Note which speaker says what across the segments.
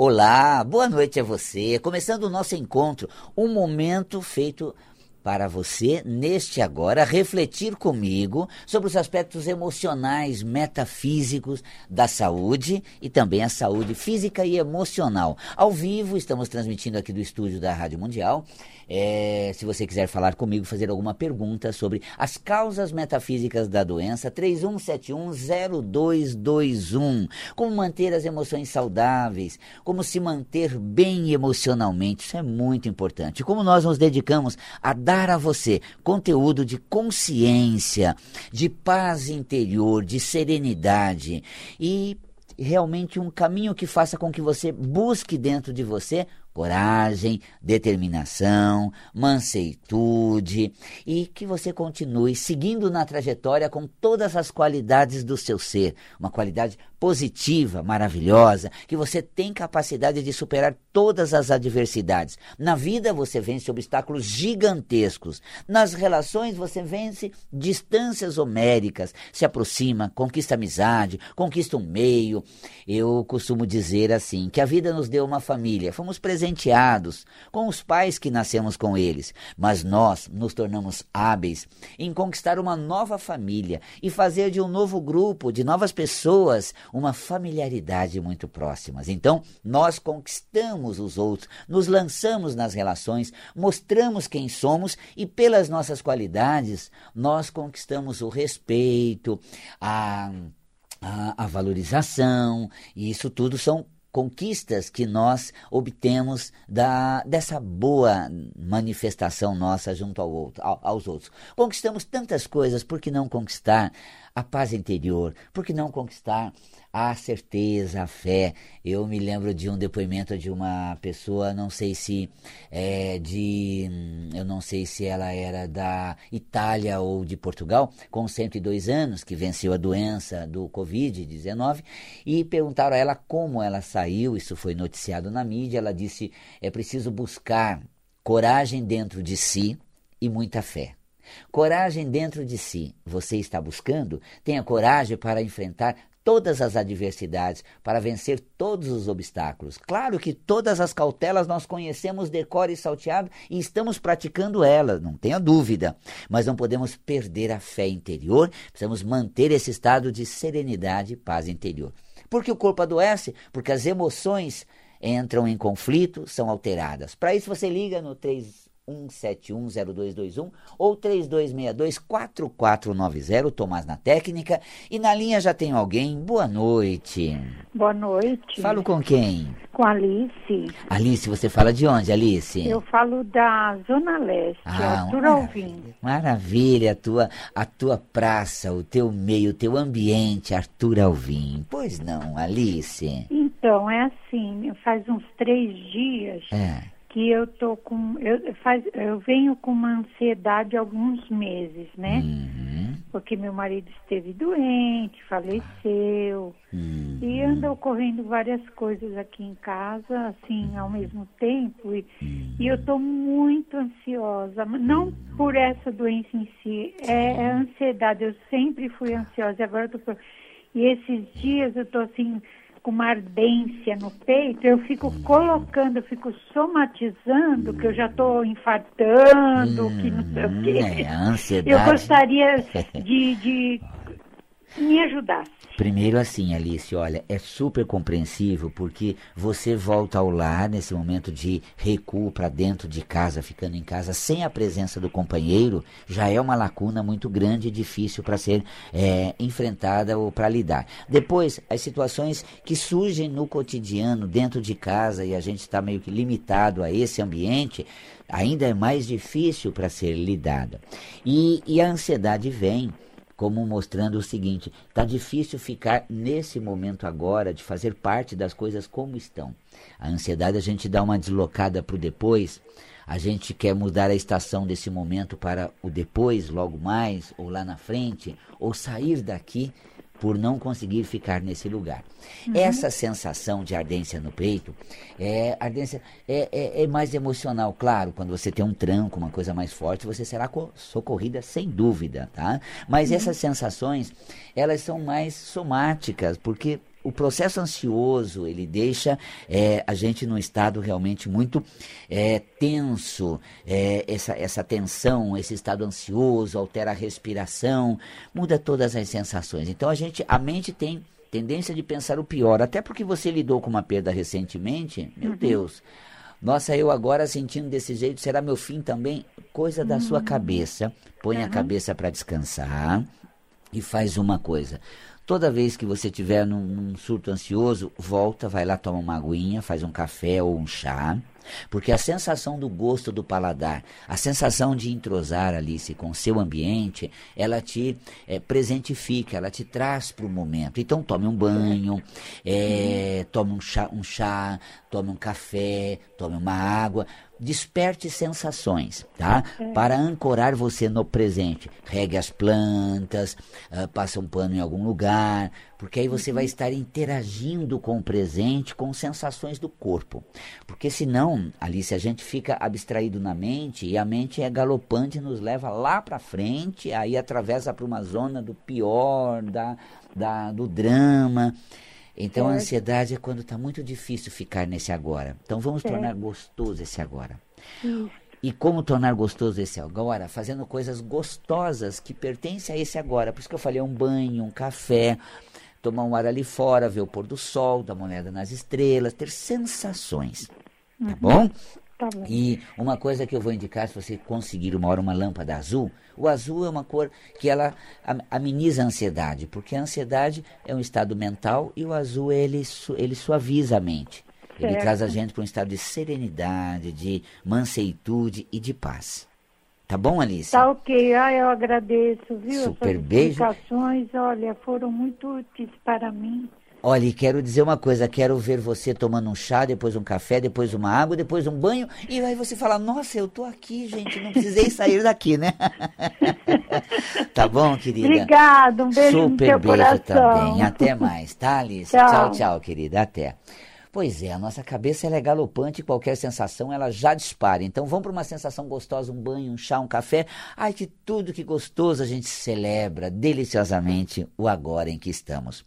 Speaker 1: Olá, boa noite a você. Começando o nosso encontro, um momento feito para você, neste agora, refletir comigo sobre os aspectos emocionais, metafísicos da saúde e também a saúde física e emocional. Ao vivo, estamos transmitindo aqui do estúdio da Rádio Mundial. É, se você quiser falar comigo, fazer alguma pergunta sobre as causas metafísicas da doença, 31710221. Como manter as emoções saudáveis, como se manter bem emocionalmente, isso é muito importante. Como nós nos dedicamos a dar a você conteúdo de consciência, de paz interior, de serenidade e realmente um caminho que faça com que você busque dentro de você coragem, determinação, manseitude e que você continue seguindo na trajetória com todas as qualidades do seu ser, uma qualidade positiva, maravilhosa, que você tem capacidade de superar todas as adversidades. Na vida você vence obstáculos gigantescos. Nas relações você vence distâncias homéricas, se aproxima, conquista amizade, conquista um meio. Eu costumo dizer assim, que a vida nos deu uma família. Fomos presenteados com os pais que nascemos com eles, mas nós nos tornamos hábeis em conquistar uma nova família e fazer de um novo grupo, de novas pessoas, uma familiaridade muito próximas. Então, nós conquistamos os outros, nos lançamos nas relações, mostramos quem somos e pelas nossas qualidades, nós conquistamos o respeito, a, a, valorização, e isso tudo são conquistas que nós obtemos da, dessa boa manifestação nossa junto ao outro, ao, aos outros. Conquistamos tantas coisas, por que não conquistar a paz interior? Por que não conquistar a certeza, a fé. Eu me lembro de um depoimento de uma pessoa, não sei se é de, eu não sei se ela era da Itália ou de Portugal, com 102 anos, que venceu a doença do Covid-19, e perguntaram a ela como ela saiu, isso foi noticiado na mídia, ela disse, é preciso buscar coragem dentro de si e muita fé. Coragem dentro de si. Você está buscando? Tenha coragem para enfrentar todas as adversidades, para vencer todos os obstáculos. Claro que todas as cautelas nós conhecemos de cor e salteado e estamos praticando elas, não tenha dúvida. Mas não podemos perder a fé interior, precisamos manter esse estado de serenidade e paz interior. Porque o corpo adoece? Porque as emoções entram em conflito, são alteradas. Para isso você liga no 3 1710221 ou 3262-4490, Tomás na técnica. E na linha já tem alguém. Boa noite.
Speaker 2: Boa noite.
Speaker 1: Falo com quem?
Speaker 2: Com Alice.
Speaker 1: Alice, você fala de onde, Alice?
Speaker 2: Eu falo da Zona Leste, ah, Arthur Alvim.
Speaker 1: Maravilha, a tua, a tua praça, o teu meio, o teu ambiente, Arthur Alvim. Pois não, Alice?
Speaker 2: Então, é assim, faz uns três dias... É que eu tô com eu faz eu venho com uma ansiedade alguns meses, né? Uhum. Porque meu marido esteve doente, faleceu uhum. e anda ocorrendo várias coisas aqui em casa, assim, ao mesmo tempo e, uhum. e eu tô muito ansiosa, não por essa doença em si, é, é ansiedade. Eu sempre fui ansiosa e agora eu tô e esses dias eu tô assim com uma ardência no peito, eu fico colocando, eu fico somatizando que eu já estou infartando, hum, que não sei o quê.
Speaker 1: É, ansiedade.
Speaker 2: Eu gostaria de, de me ajudasse.
Speaker 1: Primeiro assim, Alice, olha, é super compreensível porque você volta ao lar nesse momento de recuo para dentro de casa, ficando em casa sem a presença do companheiro, já é uma lacuna muito grande e difícil para ser é, enfrentada ou para lidar. Depois, as situações que surgem no cotidiano, dentro de casa, e a gente está meio que limitado a esse ambiente, ainda é mais difícil para ser lidada. E, e a ansiedade vem como mostrando o seguinte: está difícil ficar nesse momento agora de fazer parte das coisas como estão. A ansiedade a gente dá uma deslocada para o depois, a gente quer mudar a estação desse momento para o depois, logo mais, ou lá na frente, ou sair daqui por não conseguir ficar nesse lugar. Uhum. Essa sensação de ardência no peito é ardência é, é, é, mais emocional, claro. Quando você tem um tranco, uma coisa mais forte, você será socorrida sem dúvida, tá? Mas uhum. essas sensações elas são mais somáticas, porque o processo ansioso ele deixa é, a gente num estado realmente muito é, tenso, é, essa, essa tensão, esse estado ansioso altera a respiração, muda todas as sensações. Então a gente, a mente tem tendência de pensar o pior, até porque você lidou com uma perda recentemente, meu uhum. Deus. Nossa, eu agora sentindo desse jeito, será meu fim também? Coisa da uhum. sua cabeça. Põe uhum. a cabeça para descansar e faz uma coisa. Toda vez que você tiver num, num, surto ansioso, volta, vai lá, toma uma aguinha, faz um café ou um chá. Porque a sensação do gosto do paladar, a sensação de entrosar, Alice, com o seu ambiente, ela te é, presentifica, ela te traz para o momento. Então, tome um banho, é, tome um chá, um chá, tome um café, tome uma água desperte sensações, tá? É. Para ancorar você no presente. Regue as plantas, uh, passa um pano em algum lugar, porque aí você uhum. vai estar interagindo com o presente, com sensações do corpo. Porque senão, Alice, a gente fica abstraído na mente e a mente é galopante, nos leva lá para frente, aí atravessa para uma zona do pior, da, da, do drama. Então a ansiedade é quando está muito difícil ficar nesse agora. Então vamos tornar gostoso esse agora. Isso. E como tornar gostoso esse agora? Fazendo coisas gostosas que pertencem a esse agora. Por isso que eu falei um banho, um café, tomar um ar ali fora, ver o pôr do sol, dar uma olhada nas estrelas, ter sensações. Tá uhum. bom? Tá bom. E uma coisa que eu vou indicar, se você conseguir uma hora uma lâmpada azul, o azul é uma cor que ela ameniza a ansiedade, porque a ansiedade é um estado mental e o azul ele, ele suaviza a mente. Ele certo. traz a gente para um estado de serenidade, de manseitude e de paz. Tá bom, Alice?
Speaker 2: Tá ok. Ah, eu agradeço, viu?
Speaker 1: Super As beijo.
Speaker 2: explicações, olha, foram muito úteis para mim.
Speaker 1: Olha, e quero dizer uma coisa, quero ver você tomando um chá, depois um café, depois uma água, depois um banho, e aí você fala, nossa, eu tô aqui, gente, não precisei sair daqui, né? tá bom, querida?
Speaker 2: Obrigada, um beijo
Speaker 1: Super
Speaker 2: no
Speaker 1: beijo
Speaker 2: coração.
Speaker 1: também. Até mais, tá, Alice? Tchau. tchau, tchau, querida. Até. Pois é, a nossa cabeça ela é galopante qualquer sensação ela já dispara. Então vamos para uma sensação gostosa, um banho, um chá, um café. Ai, que tudo que gostoso a gente celebra deliciosamente o agora em que estamos.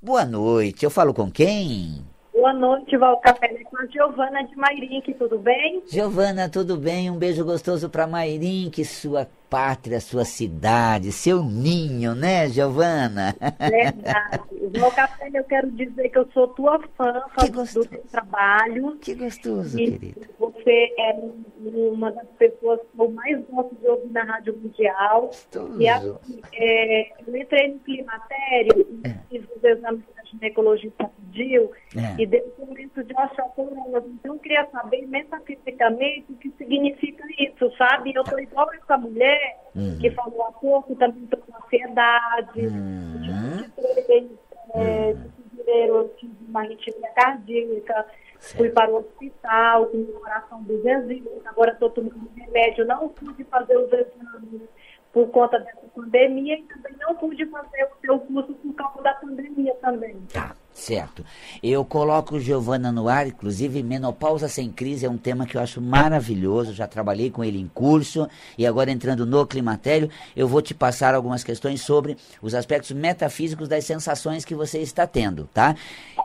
Speaker 1: Boa noite, eu falo com quem?
Speaker 3: Boa noite, Val Café com a Giovana de Mairink, tudo bem?
Speaker 1: Giovana, tudo bem? Um beijo gostoso para Mairink, sua pátria, sua cidade, seu ninho, né, Giovana?
Speaker 3: Verdade. Val Café, eu quero dizer que eu sou tua fã, fã do seu trabalho.
Speaker 1: Que gostoso, querido.
Speaker 3: Você é uma das pessoas que eu mais gosto de ouvir na Rádio Mundial.
Speaker 1: Gostoso.
Speaker 3: E assim, é, eu entrei no climatério e é. fiz os exames ginecologista pediu é. e deu momento de osteoporosis. Então, eu queria saber metafisicamente o que significa isso, sabe? Eu estou igual essa mulher uhum. que falou há pouco, também estou com ansiedade, uhum. é, eu tive uma arritmia cardíaca, certo. fui para o hospital com o coração dos exílios, agora estou tomando remédio, não pude fazer os exames por conta dessa pandemia e também não pude fazer o seu curso por causa da pandemia também.
Speaker 1: Tá, certo. Eu coloco Giovana no ar, inclusive menopausa sem crise é um tema que eu acho maravilhoso, já trabalhei com ele em curso e agora entrando no climatério, eu vou te passar algumas questões sobre os aspectos metafísicos das sensações que você está tendo, tá?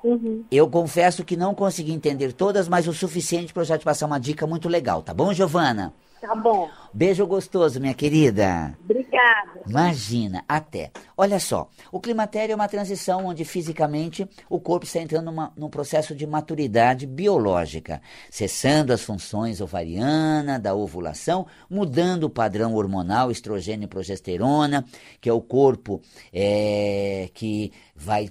Speaker 1: Uhum. Eu confesso que não consegui entender todas, mas o suficiente para eu já te passar uma dica muito legal, tá bom, Giovana?
Speaker 3: Tá bom.
Speaker 1: Beijo gostoso, minha querida.
Speaker 3: Obrigada.
Speaker 1: Imagina, até. Olha só, o climatério é uma transição onde fisicamente o corpo está entrando numa, num processo de maturidade biológica, cessando as funções ovariana, da ovulação, mudando o padrão hormonal, estrogênio e progesterona, que é o corpo é, que vai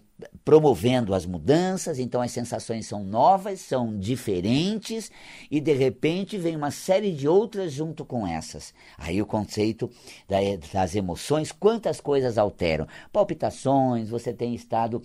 Speaker 1: promovendo as mudanças, então as sensações são novas, são diferentes e de repente vem uma série de outras junto com essas. Aí o conceito das emoções, quantas coisas alteram? Palpitações, você tem estado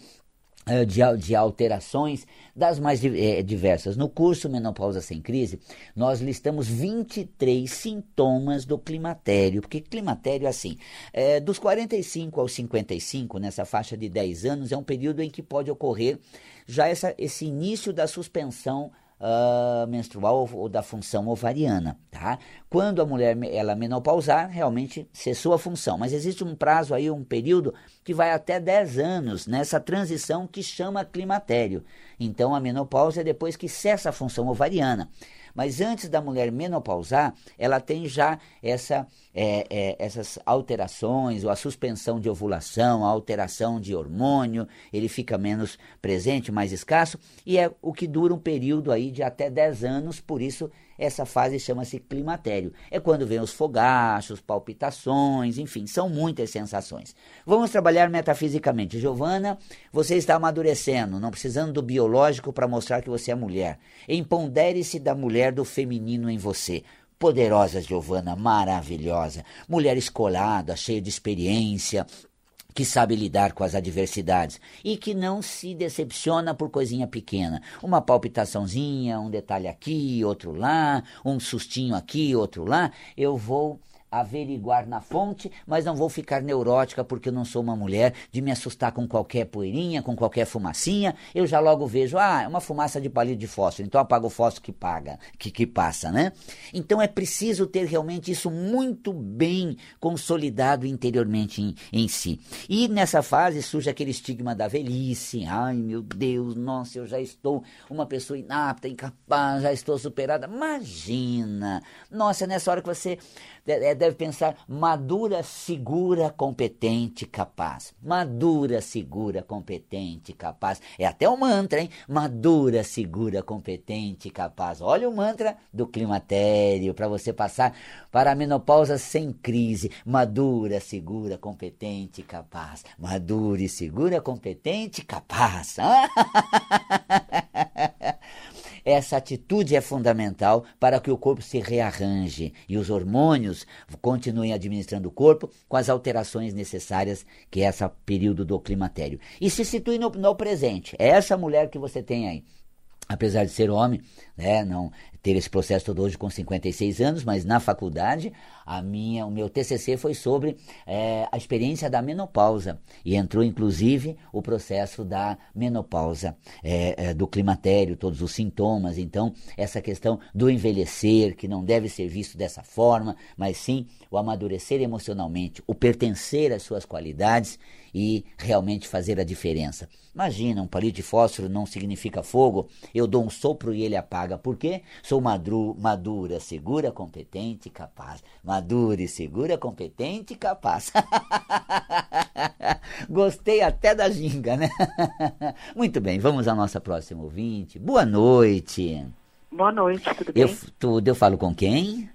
Speaker 1: de, de, alterações das mais é, diversas. No curso Menopausa Sem Crise, nós listamos 23 sintomas do climatério, porque climatério assim, é, dos 45 aos 55, nessa faixa de 10 anos, é um período em que pode ocorrer já essa, esse início da suspensão uh, menstrual ou, da função ovariana, tá? Quando a mulher ela menopausar, realmente cessou a função, mas existe um prazo aí, um período que vai até 10 anos nessa transição que chama climatério. Então a menopausa é depois que cessa a função ovariana. Mas antes da mulher menopausar, ela tem já essa, é, é, essas alterações, ou a suspensão de ovulação, a alteração de hormônio, ele fica menos presente, mais escasso, e é o que dura um período aí de até 10 anos, por isso essa fase chama-se climatério. É quando vem os fogachos, palpitações, enfim, são muitas sensações. Vamos trabalhar metafisicamente. Giovana, você está amadurecendo, não precisando do biológico para mostrar que você é mulher. Empodere-se da mulher do feminino em você poderosa Giovana, maravilhosa, mulher escolada, cheia de experiência, que sabe lidar com as adversidades e que não se decepciona por coisinha pequena. Uma palpitaçãozinha, um detalhe aqui, outro lá, um sustinho aqui, outro lá. Eu vou averiguar na fonte, mas não vou ficar neurótica porque eu não sou uma mulher de me assustar com qualquer poeirinha, com qualquer fumacinha. Eu já logo vejo, ah, é uma fumaça de palito de fósforo, então apaga o fósforo que paga, que, que passa, né? Então é preciso ter realmente isso muito bem consolidado interiormente em, em si. E nessa fase surge aquele estigma da velhice. Ai, meu Deus, nossa, eu já estou uma pessoa inapta, incapaz, já estou superada. Imagina! Nossa, nessa hora que você é, deve pensar madura, segura, competente, capaz. Madura, segura, competente, capaz. É até um mantra, hein? Madura, segura, competente, capaz. Olha o mantra do climatério para você passar para a menopausa sem crise. Madura, segura, competente, capaz. Madura e segura, competente, capaz. Essa atitude é fundamental para que o corpo se rearranje e os hormônios continuem administrando o corpo com as alterações necessárias que é esse período do climatério. E se situe no, no presente. É essa mulher que você tem aí apesar de ser homem, né, não ter esse processo todo hoje com 56 anos, mas na faculdade a minha, o meu TCC foi sobre é, a experiência da menopausa e entrou inclusive o processo da menopausa, é, é, do climatério, todos os sintomas. Então essa questão do envelhecer que não deve ser visto dessa forma, mas sim o amadurecer emocionalmente, o pertencer às suas qualidades e realmente fazer a diferença. Imagina, um palito de fósforo não significa fogo, eu dou um sopro e ele apaga. Por quê? Sou madru, madura, segura, competente e capaz. Madura e segura, competente e capaz. Gostei até da ginga, né? Muito bem, vamos à nossa próxima ouvinte. Boa noite.
Speaker 4: Boa noite, tudo bem?
Speaker 1: Eu, tudo, eu falo com quem?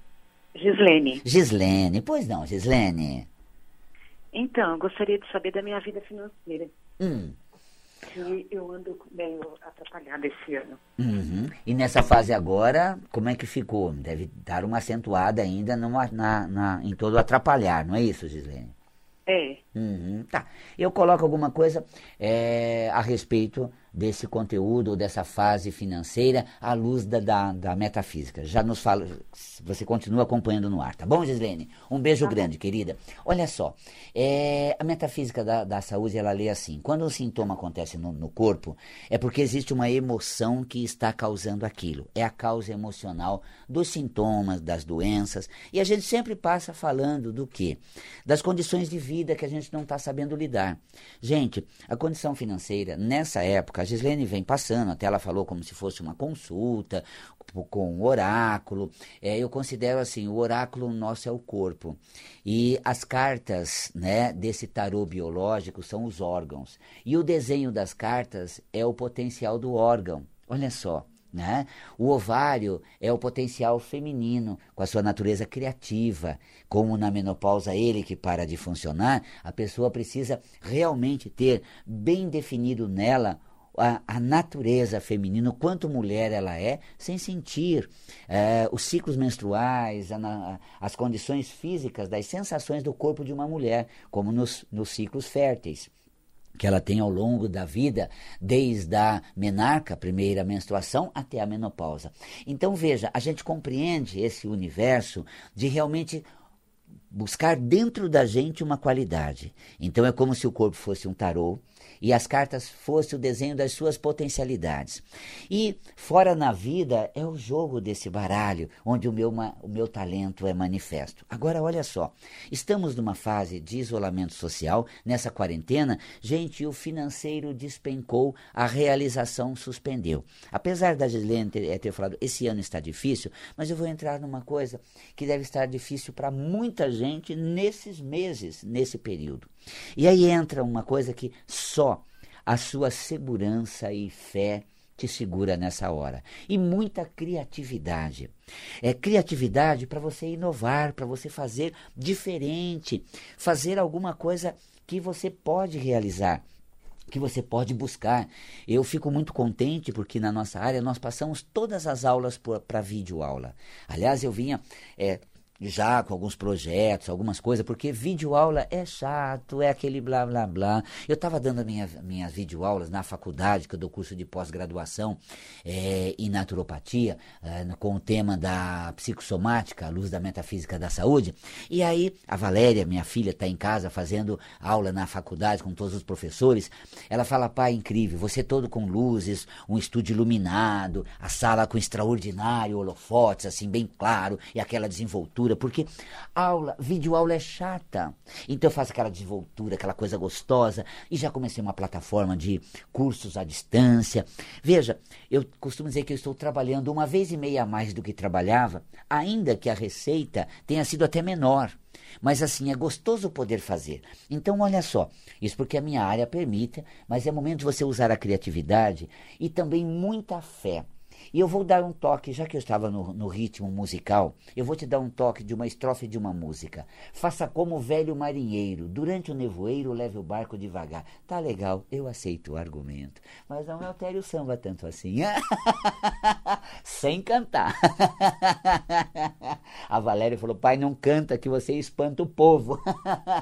Speaker 4: Gislene.
Speaker 1: Gislene, pois não, Gislene.
Speaker 4: Então, eu gostaria de saber da minha vida financeira. Hum. Que eu ando meio atrapalhada esse ano.
Speaker 1: Uhum. E nessa fase agora, como é que ficou? Deve dar uma acentuada ainda numa, na, na, em todo atrapalhar, não é isso, Gislene?
Speaker 4: É.
Speaker 1: Uhum, tá. Eu coloco alguma coisa é, a respeito desse conteúdo, ou dessa fase financeira, à luz da, da, da, metafísica. Já nos fala, você continua acompanhando no ar, tá bom, Gislene? Um beijo tá grande, querida. Olha só, é, a metafísica da, da saúde, ela lê assim, quando um sintoma acontece no, no corpo, é porque existe uma emoção que está causando aquilo. É a causa emocional dos sintomas, das doenças, e a gente sempre passa falando do quê? Das condições de vida que a gente não está sabendo lidar. Gente, a condição financeira, nessa época, Gislene vem passando, até ela falou como se fosse uma consulta com o oráculo. É, eu considero assim, o oráculo nosso é o corpo. E as cartas né, desse tarô biológico são os órgãos. E o desenho das cartas é o potencial do órgão. Olha só. Né? O ovário é o potencial feminino, com a sua natureza criativa. Como na menopausa ele que para de funcionar, a pessoa precisa realmente ter bem definido nela a, a natureza feminina, quanto mulher ela é, sem sentir é, os ciclos menstruais, a, as condições físicas das sensações do corpo de uma mulher, como nos, nos ciclos férteis que ela tem ao longo da vida, desde a menarca, primeira menstruação, até a menopausa. Então veja, a gente compreende esse universo de realmente buscar dentro da gente uma qualidade. Então é como se o corpo fosse um tarô e as cartas fosse o desenho das suas potencialidades. E fora na vida é o jogo desse baralho, onde o meu, o meu talento é manifesto. Agora, olha só, estamos numa fase de isolamento social, nessa quarentena, gente, o financeiro despencou, a realização suspendeu. Apesar da Gislene ter, eh, ter falado, esse ano está difícil, mas eu vou entrar numa coisa que deve estar difícil para muita gente nesses meses, nesse período. E aí entra uma coisa que só a sua segurança e fé te segura nessa hora. E muita criatividade. É criatividade para você inovar, para você fazer diferente, fazer alguma coisa que você pode realizar que você pode buscar. Eu fico muito contente porque na nossa área nós passamos todas as aulas para vídeo aula. Aliás, eu vinha é, já com alguns projetos, algumas coisas, porque videoaula é chato, é aquele blá blá blá. Eu estava dando minha, minhas videoaulas na faculdade, que eu dou curso de pós-graduação é, em naturopatia, é, com o tema da psicossomática, a luz da metafísica da saúde. E aí a Valéria, minha filha, está em casa fazendo aula na faculdade com todos os professores. Ela fala, pai, incrível, você todo com luzes, um estúdio iluminado, a sala com extraordinário holofotes, assim, bem claro, e aquela desenvoltura porque aula, videoaula é chata. Então eu faço aquela desenvoltura, aquela coisa gostosa, e já comecei uma plataforma de cursos à distância. Veja, eu costumo dizer que eu estou trabalhando uma vez e meia a mais do que trabalhava, ainda que a receita tenha sido até menor. Mas assim, é gostoso poder fazer. Então, olha só, isso porque a minha área permite, mas é momento de você usar a criatividade e também muita fé. E eu vou dar um toque, já que eu estava no, no, ritmo musical, eu vou te dar um toque de uma estrofe de uma música. Faça como o velho marinheiro, durante o nevoeiro leve o barco devagar. Tá legal, eu aceito o argumento. Mas não altere o samba tanto assim. Sem cantar. A Valéria falou, pai, não canta que você espanta o povo.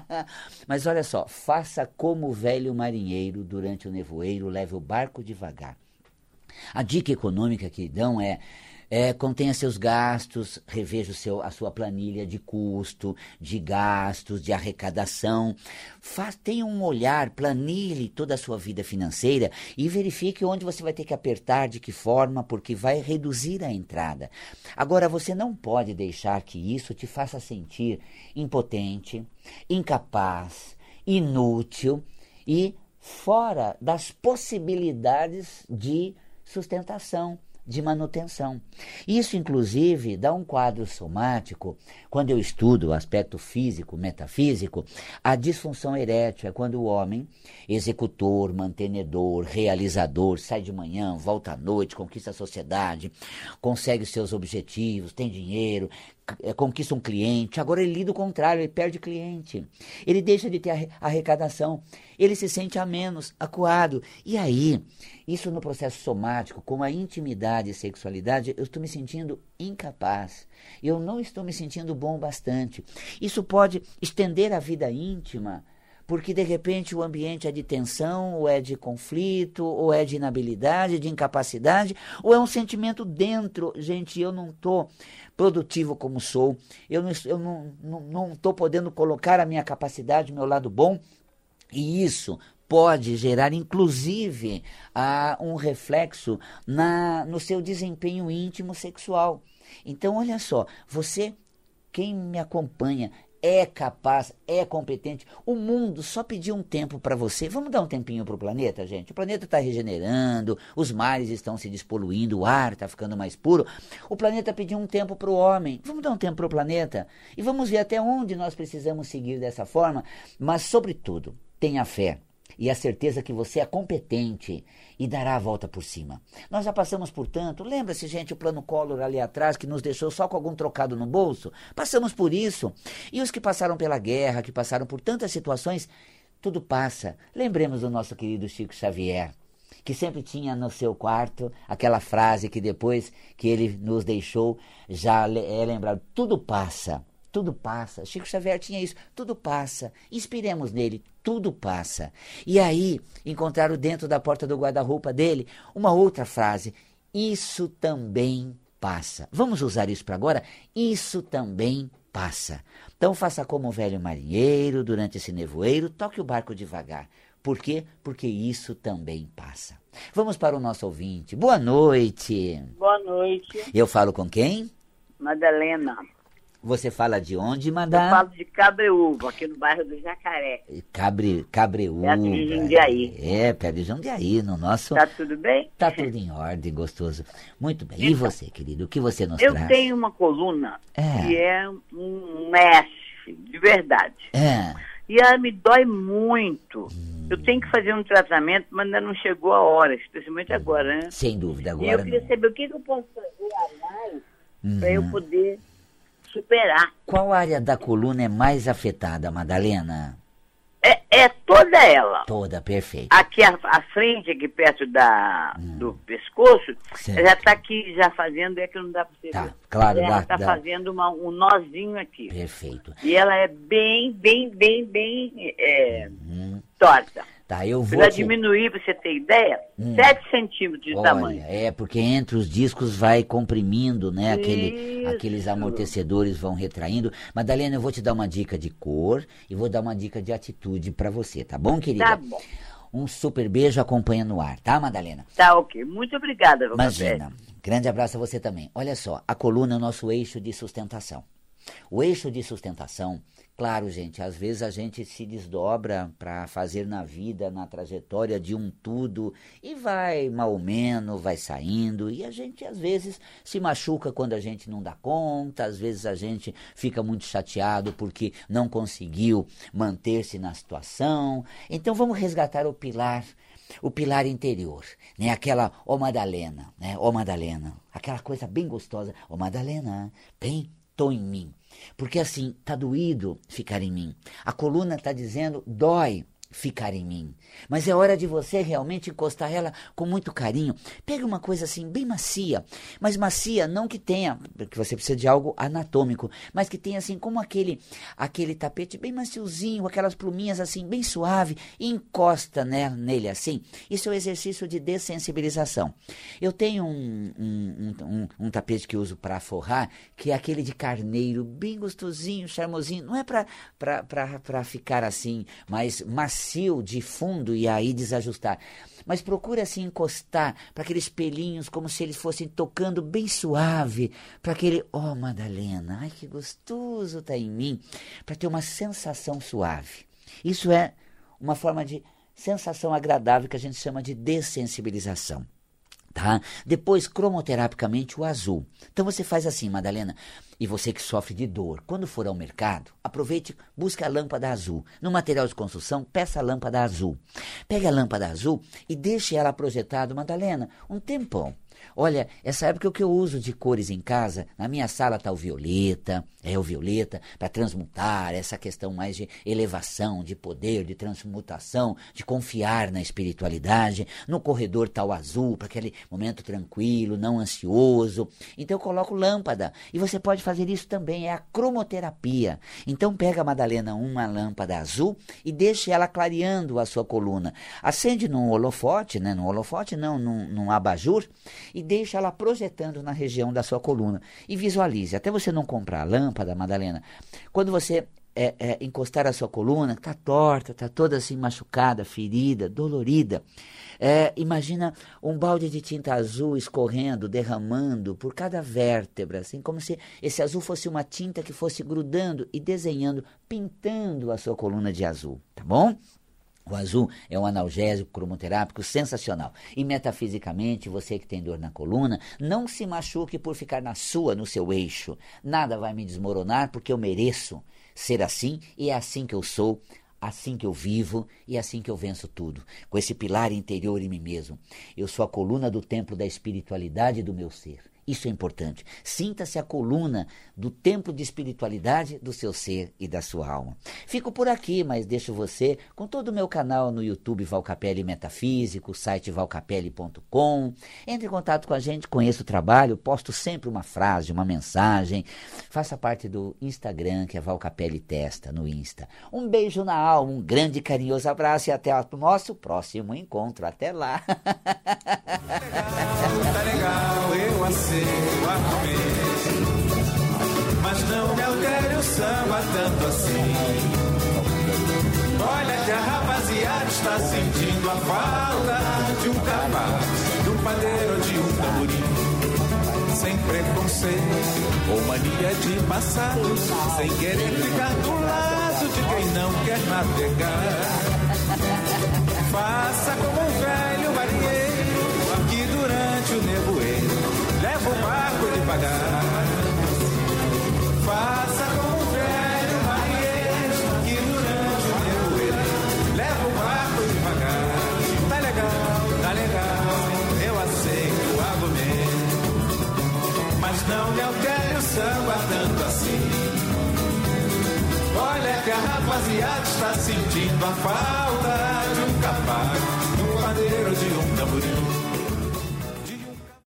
Speaker 1: Mas olha só, faça como o velho marinheiro, durante o nevoeiro leve o barco devagar. A dica econômica que dão é é, contenha seus gastos, reveja seu, a sua planilha de custo, de gastos, de arrecadação. Faz, tenha um olhar, planilhe toda a sua vida financeira e verifique onde você vai ter que apertar, de que forma, porque vai reduzir a entrada. Agora, você não pode deixar que isso te faça sentir impotente, incapaz, inútil e fora das possibilidades de sustentação, de manutenção. Isso, inclusive, dá um quadro somático, quando eu estudo o aspecto físico, metafísico, a disfunção erétil é quando o homem, executor, mantenedor, realizador, sai de manhã, volta à noite, conquista a sociedade, consegue seus objetivos, tem dinheiro, conquista um cliente, agora ele lida o contrário, ele perde cliente. Ele deixa de ter arrecadação, ele se sente a menos, acuado. E aí, isso no processo somático, com a intimidade e sexualidade, eu estou me sentindo incapaz. Eu não estou me sentindo bom bastante. Isso pode estender a vida íntima porque de repente o ambiente é de tensão, ou é de conflito, ou é de inabilidade, de incapacidade, ou é um sentimento dentro. Gente, eu não estou produtivo como sou, eu não estou não, não, não tô podendo colocar a minha capacidade, meu lado bom, e isso pode gerar, inclusive, a, um reflexo na, no seu desempenho íntimo sexual. Então, olha só, você, quem me acompanha, é capaz, é competente. O mundo só pediu um tempo para você. Vamos dar um tempinho para o planeta, gente? O planeta está regenerando, os mares estão se despoluindo, o ar está ficando mais puro. O planeta pediu um tempo para o homem. Vamos dar um tempo para o planeta e vamos ver até onde nós precisamos seguir dessa forma. Mas, sobretudo, tenha fé e a certeza que você é competente e dará a volta por cima. Nós já passamos por tanto. Lembra-se, gente, o plano Collor ali atrás que nos deixou só com algum trocado no bolso? Passamos por isso. E os que passaram pela guerra, que passaram por tantas situações, tudo passa. Lembremos do nosso querido Chico Xavier que sempre tinha no seu quarto aquela frase que depois que ele nos deixou já é lembrado: tudo passa. Tudo passa. Chico Xavier tinha isso. Tudo passa. Inspiremos nele. Tudo passa. E aí encontraram dentro da porta do guarda-roupa dele uma outra frase. Isso também passa. Vamos usar isso para agora? Isso também passa. Então faça como o velho marinheiro durante esse nevoeiro, toque o barco devagar Por quê? Porque isso também passa. Vamos para o nosso ouvinte. Boa noite.
Speaker 5: Boa noite.
Speaker 1: Eu falo com quem?
Speaker 5: Madalena.
Speaker 1: Você fala de onde, Madalena?
Speaker 5: Eu falo de Cabreúva, aqui no bairro do Jacaré.
Speaker 1: Cabre, Cabreúva.
Speaker 5: Perto de Jundiaí.
Speaker 1: É, perto de Jundiaí, no nosso...
Speaker 5: Tá tudo bem?
Speaker 1: Tá tudo em ordem, gostoso. Muito bem. E então, você, querido, o que você nos
Speaker 5: eu
Speaker 1: traz?
Speaker 5: Eu tenho uma coluna é. que é um S, de verdade.
Speaker 1: É.
Speaker 5: E ela me dói muito. Hum. Eu tenho que fazer um tratamento, mas ainda não chegou a hora, especialmente agora, né?
Speaker 1: Sem dúvida, agora
Speaker 5: E eu queria
Speaker 1: não.
Speaker 5: saber o que, que eu posso fazer a mais uhum. para eu poder superar.
Speaker 1: Qual área da coluna é mais afetada, Madalena?
Speaker 5: É, é toda ela.
Speaker 1: Toda, perfeito.
Speaker 5: Aqui a, a frente, aqui perto da, hum. do pescoço, já está aqui já fazendo, é que não dá para você
Speaker 1: tá,
Speaker 5: ver.
Speaker 1: Claro,
Speaker 5: ela
Speaker 1: está
Speaker 5: fazendo uma, um nozinho aqui.
Speaker 1: Perfeito.
Speaker 5: E ela é bem, bem, bem, bem é, uhum. torta.
Speaker 1: Tá, eu vou.
Speaker 5: Para te... diminuir, pra você ter ideia, hum. 7 centímetros de
Speaker 1: Olha,
Speaker 5: tamanho.
Speaker 1: É, porque entre os discos vai comprimindo, né? Aquele, aqueles amortecedores vão retraindo. Madalena, eu vou te dar uma dica de cor e vou dar uma dica de atitude para você, tá bom, querida?
Speaker 5: Tá bom.
Speaker 1: Um super beijo acompanha no ar, tá, Madalena?
Speaker 5: Tá, ok. Muito obrigada,
Speaker 1: Imagina. Grande abraço a você também. Olha só, a coluna é o nosso eixo de sustentação. O eixo de sustentação Claro, gente, às vezes a gente se desdobra para fazer na vida, na trajetória de um tudo e vai mal menos, vai saindo e a gente às vezes se machuca quando a gente não dá conta, às vezes a gente fica muito chateado porque não conseguiu manter-se na situação. Então vamos resgatar o pilar o pilar interior, né? Aquela ó Madalena, né? Ó Madalena, aquela coisa bem gostosa, ó Madalena, vem, tô em mim. Porque assim, tá doído ficar em mim. A coluna tá dizendo, dói ficar em mim. Mas é hora de você realmente encostar ela com muito carinho. Pega uma coisa assim, bem macia. Mas macia, não que tenha, que você precisa de algo anatômico, mas que tenha assim, como aquele aquele tapete bem maciozinho, aquelas pluminhas assim, bem suave, e encosta né, nele assim. Isso é um exercício de dessensibilização. Eu tenho um, um, um, um tapete que uso para forrar, que é aquele de carneiro, bem gostosinho, charmosinho. Não é para ficar assim, mas macio macio de fundo e aí desajustar. Mas procura assim encostar para aqueles pelinhos como se eles fossem tocando bem suave, para aquele, oh Madalena, ai que gostoso tá em mim, para ter uma sensação suave. Isso é uma forma de sensação agradável que a gente chama de dessensibilização. Tá? Depois, cromoterapicamente, o azul. Então você faz assim, Madalena. E você que sofre de dor, quando for ao mercado, aproveite, busque a lâmpada azul. No material de construção, peça a lâmpada azul. Pegue a lâmpada azul e deixe ela projetada, Madalena, um tempão. Olha, essa época que eu uso de cores em casa, na minha sala está o violeta, é o violeta para transmutar, essa questão mais de elevação, de poder, de transmutação, de confiar na espiritualidade. No corredor está o azul, para aquele momento tranquilo, não ansioso. Então eu coloco lâmpada. E você pode fazer isso também, é a cromoterapia. Então pega, Madalena, uma lâmpada azul e deixe ela clareando a sua coluna. Acende num holofote, né? Num holofote não, num, num abajur e deixa ela projetando na região da sua coluna. E visualize, até você não comprar a lâmpada, Madalena, quando você é, é, encostar a sua coluna, está torta, está toda assim machucada, ferida, dolorida. É, imagina um balde de tinta azul escorrendo, derramando por cada vértebra, assim como se esse azul fosse uma tinta que fosse grudando e desenhando, pintando a sua coluna de azul, tá bom? O azul é um analgésico cromoterápico sensacional. E metafisicamente, você que tem dor na coluna, não se machuque por ficar na sua, no seu eixo. Nada vai me desmoronar porque eu mereço ser assim e é assim que eu sou, assim que eu vivo e assim que eu venço tudo. Com esse pilar interior em mim mesmo. Eu sou a coluna do templo da espiritualidade do meu ser. Isso é importante. Sinta-se a coluna do templo de espiritualidade do seu ser e da sua alma. Fico por aqui, mas deixo você com todo o meu canal no YouTube Valcapelli Metafísico, site valcapelli.com. Entre em contato com a gente, conheça o trabalho, posto sempre uma frase, uma mensagem. Faça parte do Instagram, que é Valcapelli Testa, no Insta. Um beijo na alma, um grande carinhoso abraço e até o nosso próximo encontro. Até lá!
Speaker 6: tá legal, eu aceito mas não me altere o samba tanto assim. Olha que a rapaziada está sentindo a falta de um cavalo, de um padeiro, de um tamborim. Sem preconceito ou mania de passar, sem querer ficar do lado de quem não quer navegar. Faça como devagar. Faça como um velho marinheiro que durante o nevoeiro leva o barco devagar. Tá legal, tá legal, eu aceito o argumento. Mas não me altere o samba tanto assim. Olha que a rapaziada está sentindo a falta de um cavalo, de um padeiro, de um tamborim.